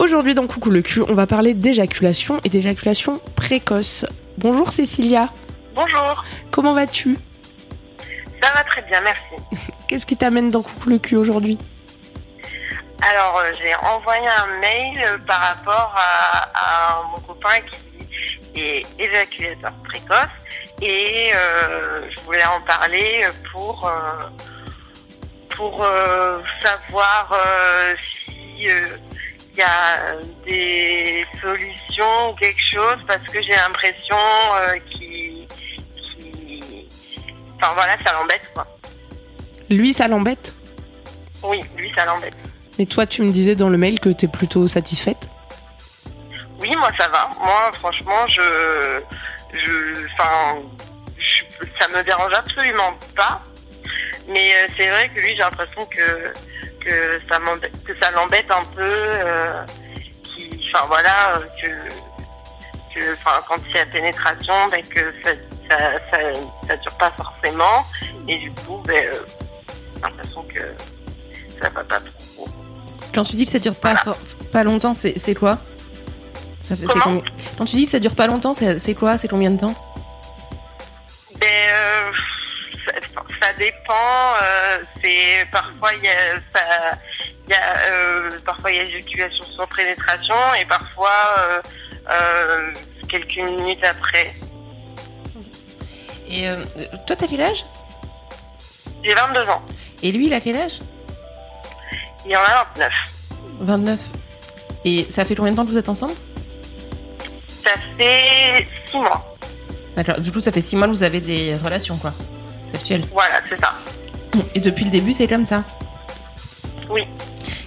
Aujourd'hui dans Coucou le cul, on va parler d'éjaculation et d'éjaculation précoce. Bonjour Cécilia. Bonjour, Comment vas-tu? Ça va très bien, merci. Qu'est-ce qui t'amène dans Coucou le cul aujourd'hui? Alors, euh, j'ai envoyé un mail par rapport à, à mon copain qui est éjaculateur précoce et euh, je voulais en parler pour, euh, pour euh, savoir si il y a des solutions ou quelque chose parce que j'ai l'impression euh, qu'il... Enfin voilà, ça l'embête quoi. Lui, ça l'embête? Oui, lui ça l'embête. Mais toi, tu me disais dans le mail que t'es plutôt satisfaite? Oui, moi ça va. Moi, franchement, je, je, enfin, je- ça me dérange absolument pas. Mais euh, c'est vrai que lui, j'ai l'impression que que ça m'embête, que ça l'embête un peu. Euh, enfin voilà, euh, que quand il y a pénétration, ben que ça ça, ça, ça dure pas forcément. Et du coup, ben, euh, j'ai l'impression que ça va pas trop. Quand tu dis que ça dure pas, pas longtemps, c'est c'est quoi? Ça fait, c'est Comment? combien- Quand tu dis que ça dure pas longtemps, c'est c'est quoi? C'est combien de temps? Ben, euh, ça, ça dépend. euh, c'est parfois il y a, ça, y a euh, parfois il y a éjaculation sans pénétration et parfois euh, quelques minutes après. Et toi, t'as quel âge? J'ai 22 ans. Et lui, il a quel âge? Il en a 29. 29. Et ça fait combien de temps que vous êtes ensemble? Ça fait 6 mois. D'accord. Du coup, ça fait 6 mois que vous avez des relations, quoi. Voilà, c'est ça. Et depuis le début, c'est comme ça. Oui.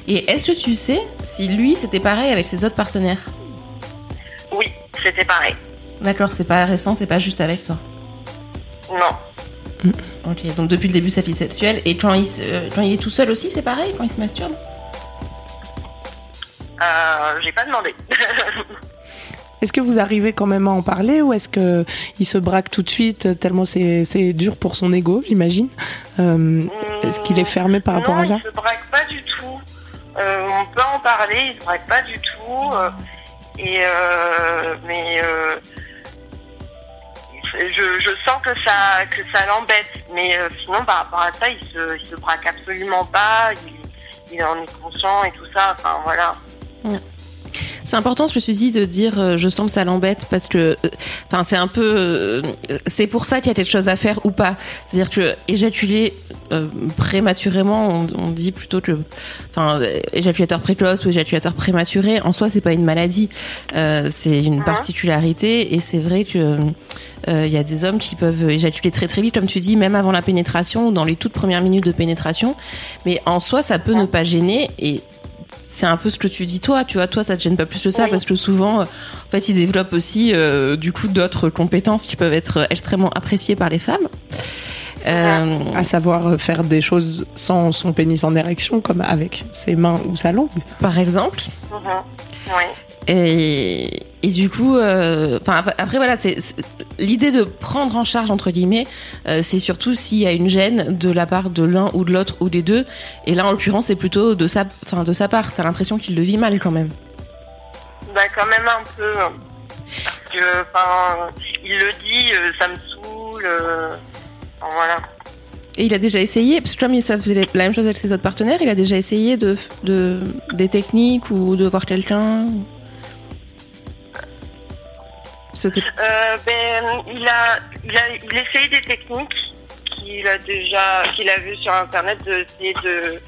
Et est-ce que tu sais si lui, c'était pareil avec ses autres partenaires? Oui, c'était pareil. D'accord, c'est pas récent, c'est pas juste avec toi. Non. Ok, donc depuis le début, sa vie sexuelle. Et quand il, euh, quand il est tout seul aussi, c'est pareil quand il se masturbe? Euh, j'ai pas demandé. Est-ce que vous arrivez quand même à en parler ou est-ce que il se braque tout de suite tellement c'est dur pour son ego, j'imagine Euh, Est-ce qu'il est fermé par rapport non, à ça il se braque pas du tout. Euh, on peut en parler, il se braque pas du tout. euh, et mais je, je sens que ça que ça l'embête. Mais euh, sinon, par rapport à ça, il se, il se braque absolument pas. Il, il en est conscient et tout ça. Enfin voilà. C'est important, je me suis dit, de dire euh, je sens que ça l'embête parce que, euh, enfin, c'est un peu, euh, c'est pour ça qu'il y a quelque chose à faire ou pas. C'est-à-dire que éjaculer euh, prématurément, on, on dit plutôt que, enfin, éjaculateur précoce ou éjaculateur prématuré, en soi, c'est pas une maladie, Euh, c'est une Mhm. particularité et c'est vrai que. euh, Il y a des hommes qui peuvent éjaculer très très vite, comme tu dis, même avant la pénétration ou dans les toutes premières minutes de pénétration. Mais en soi, ça peut ne pas gêner et c'est un peu ce que tu dis toi, tu vois, toi ça te gêne pas plus que ça Oui. parce que souvent, euh, en fait, ils développent aussi euh, du coup d'autres compétences qui peuvent être extrêmement appréciées par les femmes. Euh, À savoir faire des choses sans son pénis en érection, comme avec ses mains ou sa langue. par exemple. Mhm. Oui. Et, et du coup, euh, enfin après, voilà, c'est l'idée de prendre en charge entre guillemets, euh, c'est surtout s'il y a une gêne de la part de l'un ou de l'autre ou des deux. Et là, en l'occurrence, c'est plutôt de sa, enfin de sa part. T'as l'impression qu'il le vit mal quand même. Bah quand même un peu. Parce que, enfin, il le dit, euh, ça me saoule. voilà. Et il a déjà essayé, parce que comme il ça faisait la même chose avec ses autres partenaires, il a déjà essayé de, de des techniques ou de voir quelqu'un. Euh, ben, il a, il a, il essayé des techniques qu'il a déjà, qu'il a vu sur internet, d'essayer de,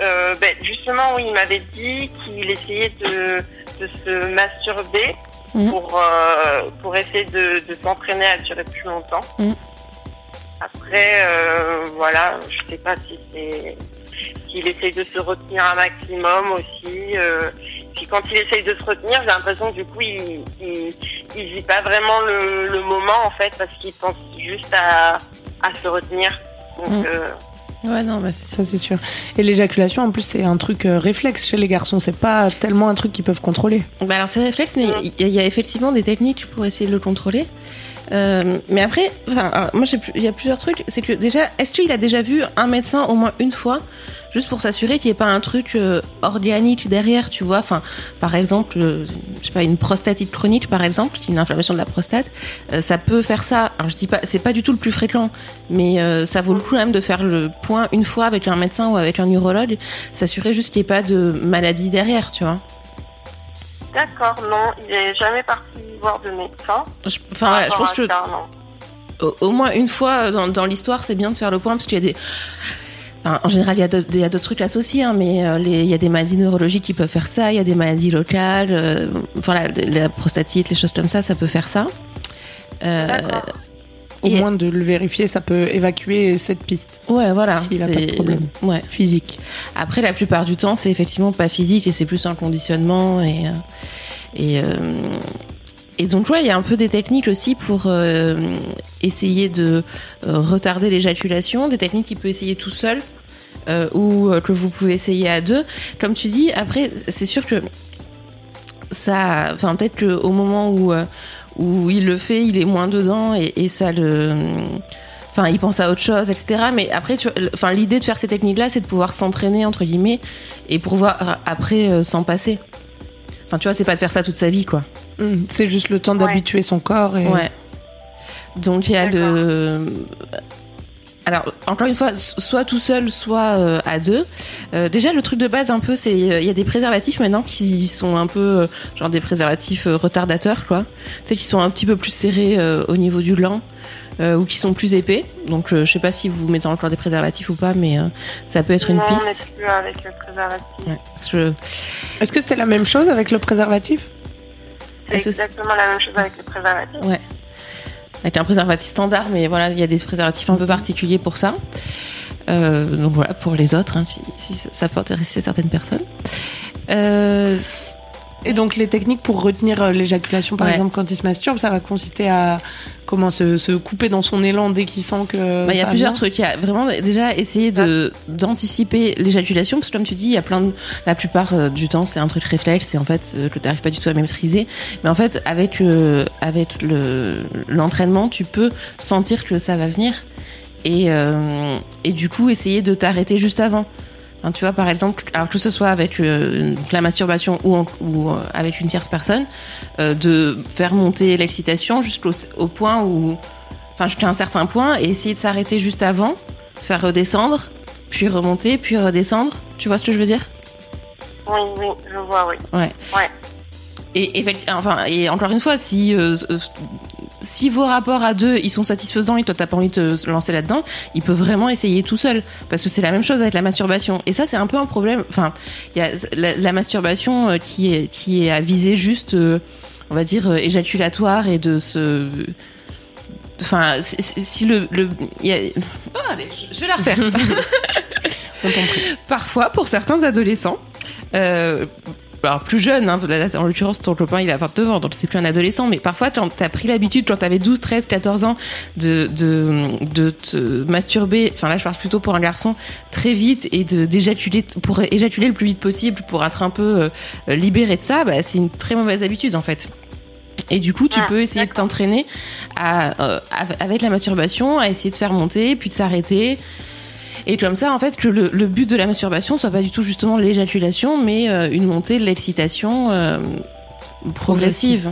euh, ben, justement, oui, il m'avait dit qu'il essayait de, de se masturber Mhm. pour, euh, pour essayer de, de s'entraîner à durer plus longtemps. Mhm. Après, voilà, je sais pas si c'est s'il essaye de se retenir un maximum aussi. Puis quand il essaye de se retenir, j'ai l'impression que du coup, il, il, il vit pas vraiment le, le moment en fait, parce qu'il pense juste à, à se retenir. Donc, Mhm. euh, Ouais, non, bah, c'est Ça, c'est sûr. Et l'éjaculation, en plus, c'est un truc euh, réflexe chez les garçons. C'est pas tellement un truc qu'ils peuvent contrôler. Bah alors c'est réflexe, mais il y, a- il y a effectivement des techniques pour essayer de le contrôler. Euh, mais après, enfin, alors, moi il y a plusieurs trucs. C'est que déjà, est-ce qu'il a déjà vu un médecin au moins une fois, juste pour s'assurer qu'il n'y ait pas un truc euh, organique derrière, tu vois Enfin, par exemple, euh, je sais pas, une prostatite chronique, par exemple, qui est une inflammation de la prostate, euh, ça peut faire ça. Alors je dis pas, c'est pas du tout le plus fréquent, mais ça vaut le coup quand même de faire le point une fois avec un médecin ou avec un urologue, s'assurer juste qu'il n'y ait pas de maladie derrière, tu vois. D'accord, non, il est jamais parti voir de médecin. Je- Enfin, voilà, je pense que au, au moins une fois dans, dans l'histoire, c'est bien de faire le point parce qu'il y a des. Enfin, en général, il y a d'autres- trucs associés, hein, mais euh, les- il y a des maladies neurologiques qui peuvent faire ça, il y a des maladies locales, euh, la prostatite, les choses comme ça, ça peut faire ça. Euh. Au Et- moins de le vérifier, ça peut évacuer cette piste ouais, voilà. S'il a pas de problème. Ouais. physique. Après, la plupart du temps, c'est effectivement pas physique et c'est plus un conditionnement et et et donc ouais, il y a un peu des techniques aussi pour euh, essayer de euh, retarder l'éjaculation, des techniques qu'il peut essayer tout seul euh, ou que vous pouvez essayer à deux. Comme tu dis, après, c'est sûr que ça, enfin peut-être qu'au moment où où il le fait, il est moins dedans et, et ça le enfin il pense à autre chose etc mais après enfin l'idée de faire ces techniques là c'est de pouvoir s'entraîner entre guillemets et pouvoir après s'en passer enfin tu vois c'est pas de faire ça toute sa vie quoi. Mm, C'est juste le temps d'habituer son corps et ouais. Donc il y a le alors encore une fois soit tout seul soit euh, à deux. Euh, déjà le truc de base un peu c'est euh, il y a des préservatifs maintenant qui sont un peu euh, genre des préservatifs euh, retardateurs quoi. Tu sais qui sont un petit peu plus serrés euh, au niveau du gland euh, ou qui sont plus épais donc euh, je sais pas si vous mettez encore des préservatifs ou pas mais euh, ça peut être une non, on piste n'est plus avec le préservatif. Ouais, parce que Est-ce que c'était la même chose avec le préservatif? C'est Est-ce que- exactement la même chose avec le préservatif. Ouais. Avec un préservatif standard, mais voilà, il y a des préservatifs un peu particuliers pour ça. Euh, donc voilà, pour les autres, hein, si, si ça peut intéresser certaines personnes. Euh, Et donc les techniques pour retenir euh, l'éjaculation, par Ouais. exemple, quand il se masturbe, ça va consister à comment se, se couper dans son élan dès qu'il sent que. bah, il y a plusieurs vient trucs. Il y a vraiment déjà essayer de d'anticiper l'éjaculation, parce que comme tu dis, il y a plein de, la plupart euh, du temps, c'est un truc réflexe, c'est en fait euh, que tu n'arrives pas du tout à maîtriser. Mais en fait, avec euh, avec le l'entraînement, tu peux sentir que ça va venir et euh, et du coup essayer de t'arrêter juste avant. Enfin, tu vois, par exemple, alors que ce soit avec euh, la masturbation ou, en- ou euh, avec une tierce personne, euh, de faire monter l'excitation jusqu'au au point où, enfin, jusqu'à un certain point, et essayer de s'arrêter juste avant, faire redescendre, puis remonter, puis redescendre. Tu vois ce que je veux dire? Oui, oui, je vois, oui. Ouais. Ouais. Et enfin, et encore une fois, si euh, euh, si vos rapports à deux ils sont satisfaisants et toi t'as pas envie de te lancer là-dedans, il peut vraiment essayer tout seul parce que c'est la même chose avec la masturbation. Et ça c'est un peu un problème. Enfin, il y a la, la masturbation euh, qui est qui est à viser juste, euh, on va dire éjaculatoire et de se Enfin, si, le, le il y a... Oh, allez, je je vais la refaire. Parfois, pour certains adolescents, euh, alors plus jeune, hein, en l'occurrence ton copain il a 22 ans donc c'est plus un adolescent mais parfois quand t'as pris l'habitude quand t'avais 12, 13, 14 ans de, de, de te masturber, enfin là je parle plutôt pour un garçon, très vite et d'éjaculer pour éjaculer le plus vite possible pour être un peu euh, libéré de ça, bah, c'est une très mauvaise habitude en fait. Et du coup, tu Ah, peux essayer de t'entraîner à, euh, av- avec la masturbation, à essayer de faire monter, puis de s'arrêter. Et comme ça, en fait, que le, le but de la masturbation soit pas du tout justement l'éjaculation, mais euh, une montée de l'excitation euh, progressive.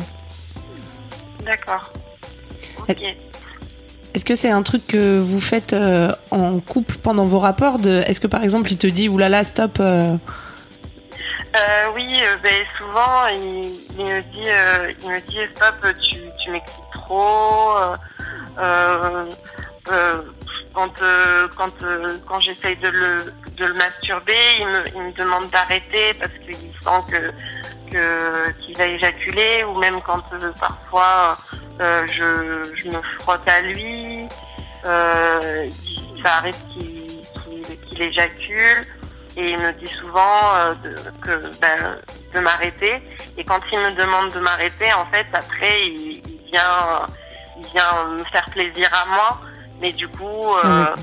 D'accord. Ok. Est-ce que c'est un truc que vous faites euh, en couple pendant vos rapports de... Est-ce que par exemple il te dit oulala stop euh, Euh, oui, ben, souvent il, il me dit, il me dit stop, tu, tu m'excites trop. Euh, quand euh, quand euh, quand j'essaye de le de le masturber, il me, demande d'arrêter parce qu'il sent que qu'il va éjaculer ou même quand parfois je je me frotte à lui, ça arrive qu'il éjacule et il me dit souvent de, que ben, de m'arrêter. Et quand il me demande de m'arrêter en fait après il vient il vient me faire plaisir à moi mais du coup euh, Ah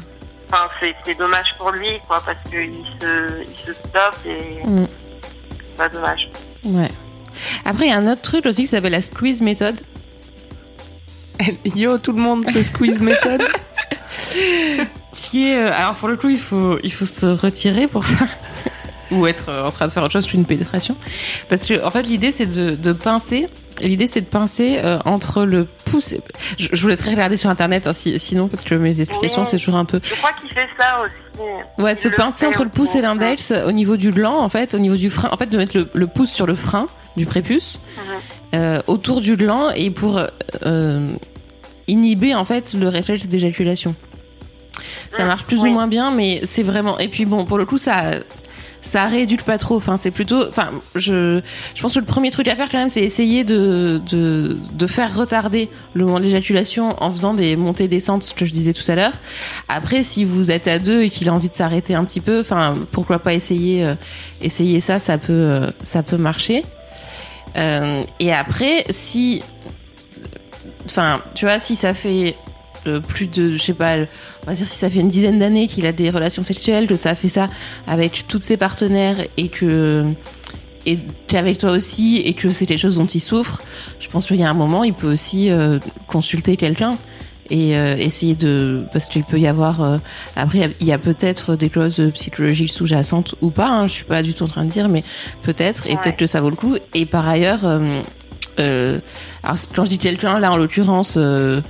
enfin c'est dommage pour lui quoi parce que il se il se stoppe et Mm. c'est pas dommage Ouais. Après, il y a un autre truc aussi qui s'appelle la squeeze méthode. Yo, tout le monde, c'est squeeze méthode. Qui est, euh, alors pour le coup, il faut, il faut se retirer pour ça. Ou être euh, en train de faire autre chose qu'une pénétration. Parce que, en fait, l'idée, c'est de, de pincer. L'idée, c'est de pincer euh, entre le pouce. et- Je, je vous laisserai regarder sur internet, hein, si- sinon, parce que mes explications, Oui. c'est toujours un peu. je crois qu'il fait ça aussi Ouais, de se pincer entre le pouce et l'index au niveau du gland, en fait, au niveau du frein. En fait, de mettre le, le pouce sur le frein du prépuce, Mhm. euh, autour du gland, et pour euh, inhiber, en fait, le réflexe d'éjaculation. Ça marche plus oui. ou moins bien, mais c'est vraiment. Et puis bon, pour le coup, ça. Ça rééduque pas trop. Enfin, c'est plutôt. Enfin, je, je pense que le premier truc à faire quand même, c'est essayer de, de, de faire retarder le moment de l'éjaculation en faisant des montées descentes, ce que je disais tout à l'heure. Après, si vous êtes à deux et qu'il a envie de s'arrêter un petit peu, enfin, pourquoi pas essayer, euh, essayer ça, ça peut, euh, ça peut marcher. Euh, et après, si, enfin, tu vois, si ça fait plus de, je sais pas, on va dire si ça fait une dizaine d'années qu'il a des relations sexuelles, que ça a fait ça avec toutes ses partenaires et que et qu'avec toi aussi et que c'est quelque chose dont il souffre, je pense qu'il y a un moment, il peut aussi euh, consulter quelqu'un et euh, essayer de parce qu'il peut y avoir euh, après il y a- peut-être des clauses psychologiques sous-jacentes ou pas hein, je suis pas du tout en train de dire mais peut-être et Ouais. peut-être que ça vaut le coup et par ailleurs euh, euh, alors quand je dis quelqu'un là en l'occurrence euh, euh,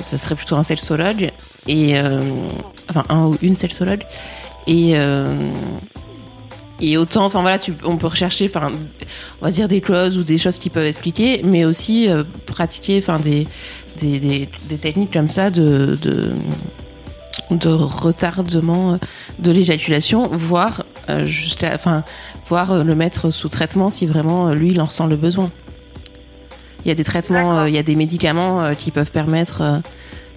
ça serait plutôt un sexologue et euh, enfin un ou une sexologue et euh, et autant enfin voilà on peut rechercher enfin on va dire des clauses ou des choses qui peuvent expliquer mais aussi euh, pratiquer enfin des, des, des techniques comme ça de de de retardement euh, de l'éjaculation voire euh, jusqu'à enfin euh, le mettre sous traitement si vraiment euh, lui il en ressent le besoin il y a des traitements euh, il y a des médicaments euh, qui peuvent permettre euh,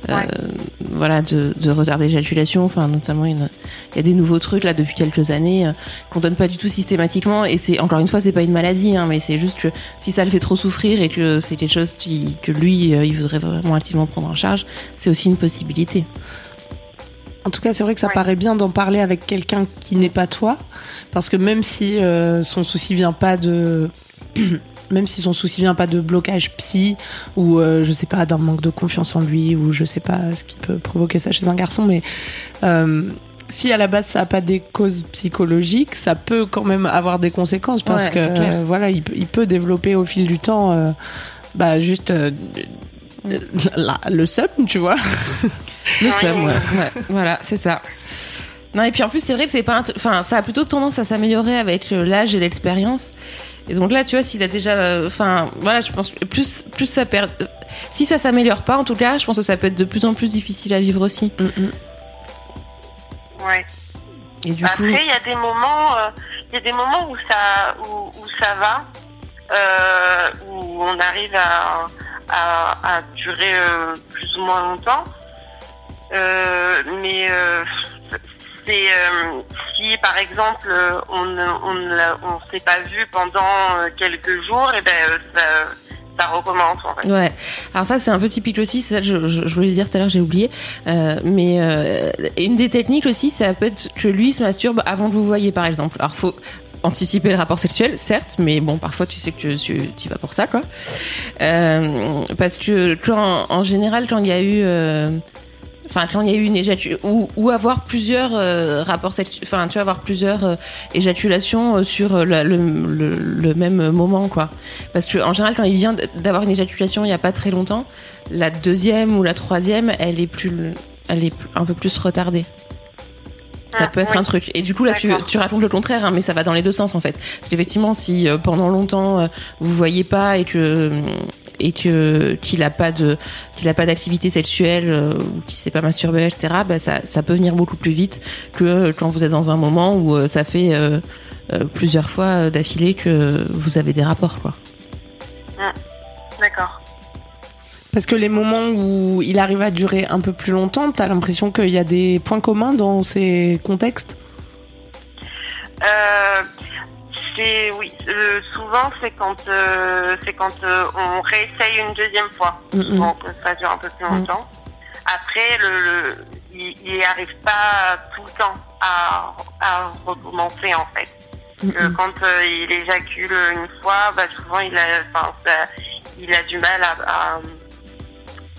Ouais. euh, voilà de, de retarder l'éjaculation enfin notamment il y, a, il y a des nouveaux trucs là depuis quelques années euh, qu'on donne pas du tout systématiquement et c'est encore une fois c'est pas une maladie hein, mais c'est juste que si ça le fait trop souffrir et que c'est quelque chose qui, que lui euh, il voudrait vraiment activement prendre en charge c'est aussi une possibilité En tout cas, c'est vrai que ça Ouais. paraît bien d'en parler avec quelqu'un qui n'est pas toi, parce que même si euh, son souci vient pas de, même si son souci vient pas de blocage psy ou euh, je sais pas d'un manque de confiance en lui ou je sais pas ce qui peut provoquer ça chez un garçon, mais euh, si à la base ça a pas des causes psychologiques, ça peut quand même avoir des conséquences parce Ouais, que euh, voilà, il, peut- il peut développer au fil du temps, euh, bah juste euh, la- le seum, tu vois. Le seum, ouais. ouais. Voilà, c'est ça. Non, et puis en plus, c'est vrai que c'est pas. Enfin, ça a plutôt tendance à s'améliorer avec l'âge et l'expérience. Et donc là, tu vois, s'il a déjà. euh, Enfin, voilà, je pense que plus, plus ça perd. euh, Si ça s'améliore pas, en tout cas, je pense que ça peut être de plus en plus difficile à vivre aussi. ouais Et du Après, coup. il y a des moments, euh, il y a des moments où ça, où, où ça va, où on arrive à, à, à durer plus ou moins longtemps. Mais c'est euh, si par exemple euh, on ne s'est pas vu pendant euh, quelques jours, et ben euh, ça, recommence en fait. Ouais. Alors ça c'est un peu typique aussi, ça je, voulais le dire tout à l'heure, j'ai oublié. Euh, mais une des techniques aussi, ça peut être que lui se masturbe avant que vous voyez par exemple. Alors faut anticiper le rapport sexuel, certes, mais bon parfois tu sais que tu, tu vas pour ça quoi. Parce que en général quand il y a eu Enfin, quand il y a eu une éjaculation, ou, ou avoir plusieurs euh, rapports sexuels, enfin, tu vois, avoir plusieurs euh, éjaculations euh, sur la- le, le, le même moment, quoi. Parce que en général, quand il vient d'avoir une éjaculation il y a pas très longtemps, la deuxième ou la troisième, elle est plus, elle est un peu plus retardée. Ça Ah, peut être oui. un truc. Et du coup, là, tu, tu racontes le contraire, hein, mais ça va dans les deux sens, en fait. Parce qu'effectivement, si euh, pendant longtemps, euh, vous voyez pas et que et que qu'il a pas de qu'il a pas d'activité sexuelle euh, ou qu'il s'est pas masturbé, etc. Bah, ça ça peut venir beaucoup plus vite que euh, quand vous êtes dans un moment où euh, ça fait plusieurs fois d'affilée que vous avez des rapports, quoi. D'accord. Parce que les moments où il arrive à durer un peu plus longtemps, t'as l'impression qu'il y a des points communs dans ces contextes? Euh, c'est oui, euh, souvent c'est quand euh, c'est quand euh, on réessaye une deuxième fois, Mm, mm. que ça dure un peu plus longtemps. Après, le, le- il il arrive pas tout le temps à, à recommencer en fait. Quand il éjacule une fois, bah, souvent il a, enfin, ça- il a du mal à, à,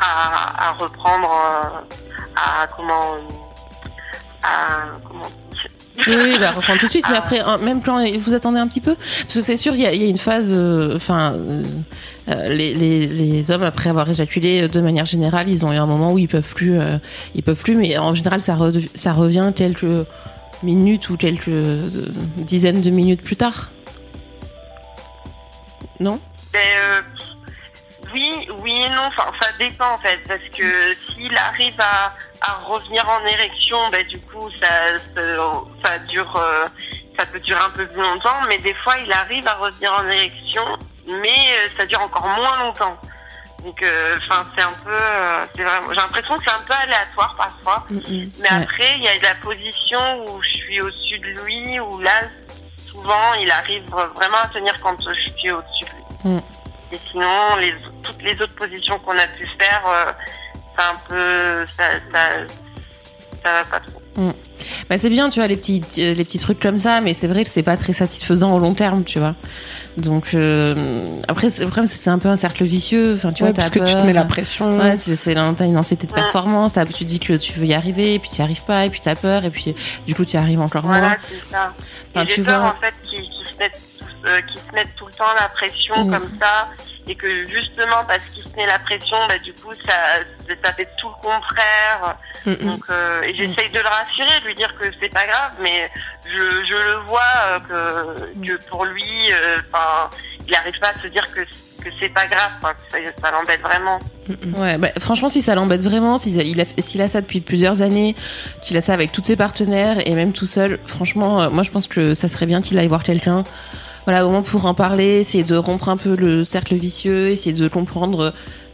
à, à reprendre, à comment, à comment. Oui, oui, bah, reprendre tout de suite. Mais après, même quand vous attendez un petit peu, parce que c'est sûr, il y y a une phase. euh, Enfin, euh, euh, les, les, les hommes après avoir éjaculé, euh, de manière générale, ils ont eu un moment où ils peuvent plus, euh, ils peuvent plus. Mais en général, ça, redev- ça revient quelques minutes ou quelques dizaines de minutes plus tard. Non? Ben, oui, oui et non. Enfin, ça dépend en fait, parce que s'il arrive à, à revenir en érection, ben du coup, ça, ça, ça dure, euh, ça peut durer un peu plus longtemps. Mais des fois, il arrive à revenir en érection, mais euh, ça dure encore moins longtemps. Donc, euh, enfin, c'est un peu, c'est vraiment. J'ai l'impression que c'est un peu aléatoire parfois. Mais Ouais. après, il y a la position où je suis au-dessus de lui, où là, souvent, il arrive vraiment à tenir quand je suis au-dessus de lui. Mm. Et sinon, les, toutes les autres positions qu'on a pu faire, euh, c'est un peu, ça, ça, ça va pas trop. Bah c'est bien, tu vois, les petits, euh, les petits trucs comme ça, mais c'est vrai que c'est pas très satisfaisant au long terme, tu vois. Donc euh, après, c'est- le problème, c'est que c'est un peu un cercle vicieux. Enfin, tu Ouais, vois, parce que tu te mets la pression. Ouais, c'est une anxiété de performance, tu dis que tu veux y arriver, et puis tu y arrives pas, et puis t'as peur, et puis du coup tu y arrives encore moins. Voilà, c'est ça. Enfin, Et j'ai tu peur, vois- en fait, qu'ils qu'ils se mettent tous- euh, qu'ils se mettent tout le temps la pression Mm. comme ça. Et que justement, parce qu'ils se mettent la pression, bah, du coup, ça, ça fait tout le contraire. Mm, mm. Donc, euh, et j'essaye de le rassurer, de lui dire que c'est pas grave, mais je, je le vois euh, que, que pour lui, euh, enfin, il arrive pas à se dire que, que c'est pas grave, que ça, ça l'embête vraiment. Ouais, bah, franchement, si ça l'embête vraiment, s'il a, il a, ça depuis plusieurs années, qu'il a ça avec tous ses partenaires et même tout seul, franchement, euh, moi je pense que ça serait bien qu'il aille voir quelqu'un. Voilà, au moins pour en parler, essayer de rompre un peu le cercle vicieux, essayer de comprendre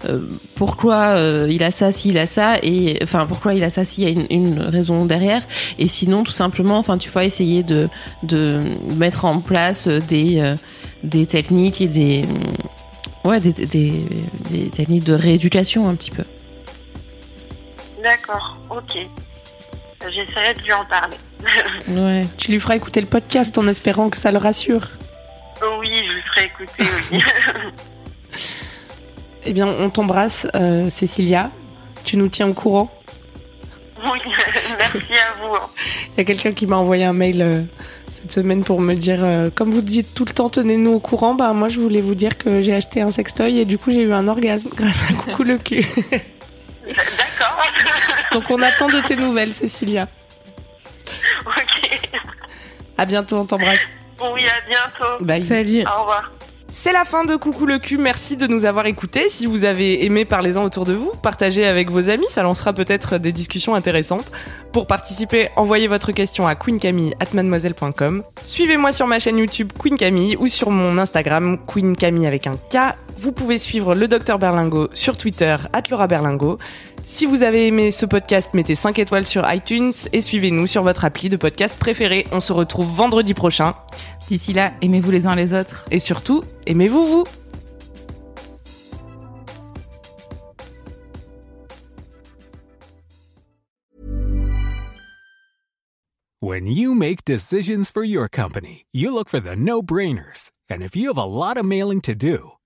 euh, pourquoi euh, il a ça, s'il a ça, et enfin pourquoi il a ça, s'il y a une, une raison derrière. Et sinon, tout simplement, enfin tu vois, essayer de de mettre en place des euh, des techniques et des ouais des, des, des techniques de rééducation un petit peu. D'accord, ok. J'essaierai de lui en parler. Ouais. Tu lui feras écouter le podcast en espérant que ça le rassure. Oui, je lui ferai écouter, oui. Eh bien, on t'embrasse, euh, Cécilia. Tu nous tiens au courant. oui, merci à vous. hein. Il y a quelqu'un qui m'a envoyé un mail euh, cette semaine pour me dire, euh, comme vous dites tout le temps, tenez-nous au courant. Bah moi, je voulais vous dire que j'ai acheté un sextoy et du coup, j'ai eu un orgasme grâce à Coucou le cul. D'accord. Donc, on attend de tes nouvelles, Cécilia. ok. À bientôt, on t'embrasse. Oui, à bientôt. Bye. Salut. Au revoir. C'est la fin de Coucou le cul. Merci de nous avoir écoutés. Si vous avez aimé, parlez-en autour de vous. Partagez avec vos amis. Ça lancera peut-être des discussions intéressantes. Pour participer, envoyez votre question à queencamille@mademoiselle.com. Suivez-moi sur ma chaîne YouTube Queen Camille ou sur mon Instagram Queen Camille avec un K. Vous pouvez suivre le Docteur Berlingo sur Twitter Laura Berlingo. Si vous avez aimé ce podcast, mettez 5 étoiles sur iTunes et suivez-nous sur votre appli de podcast préféré. On se retrouve vendredi prochain. D'ici là, aimez-vous les uns les autres. Et surtout, aimez-vous vous When you make decisions for your company, you look for the no brainers. And if you have a lot of mailing to do,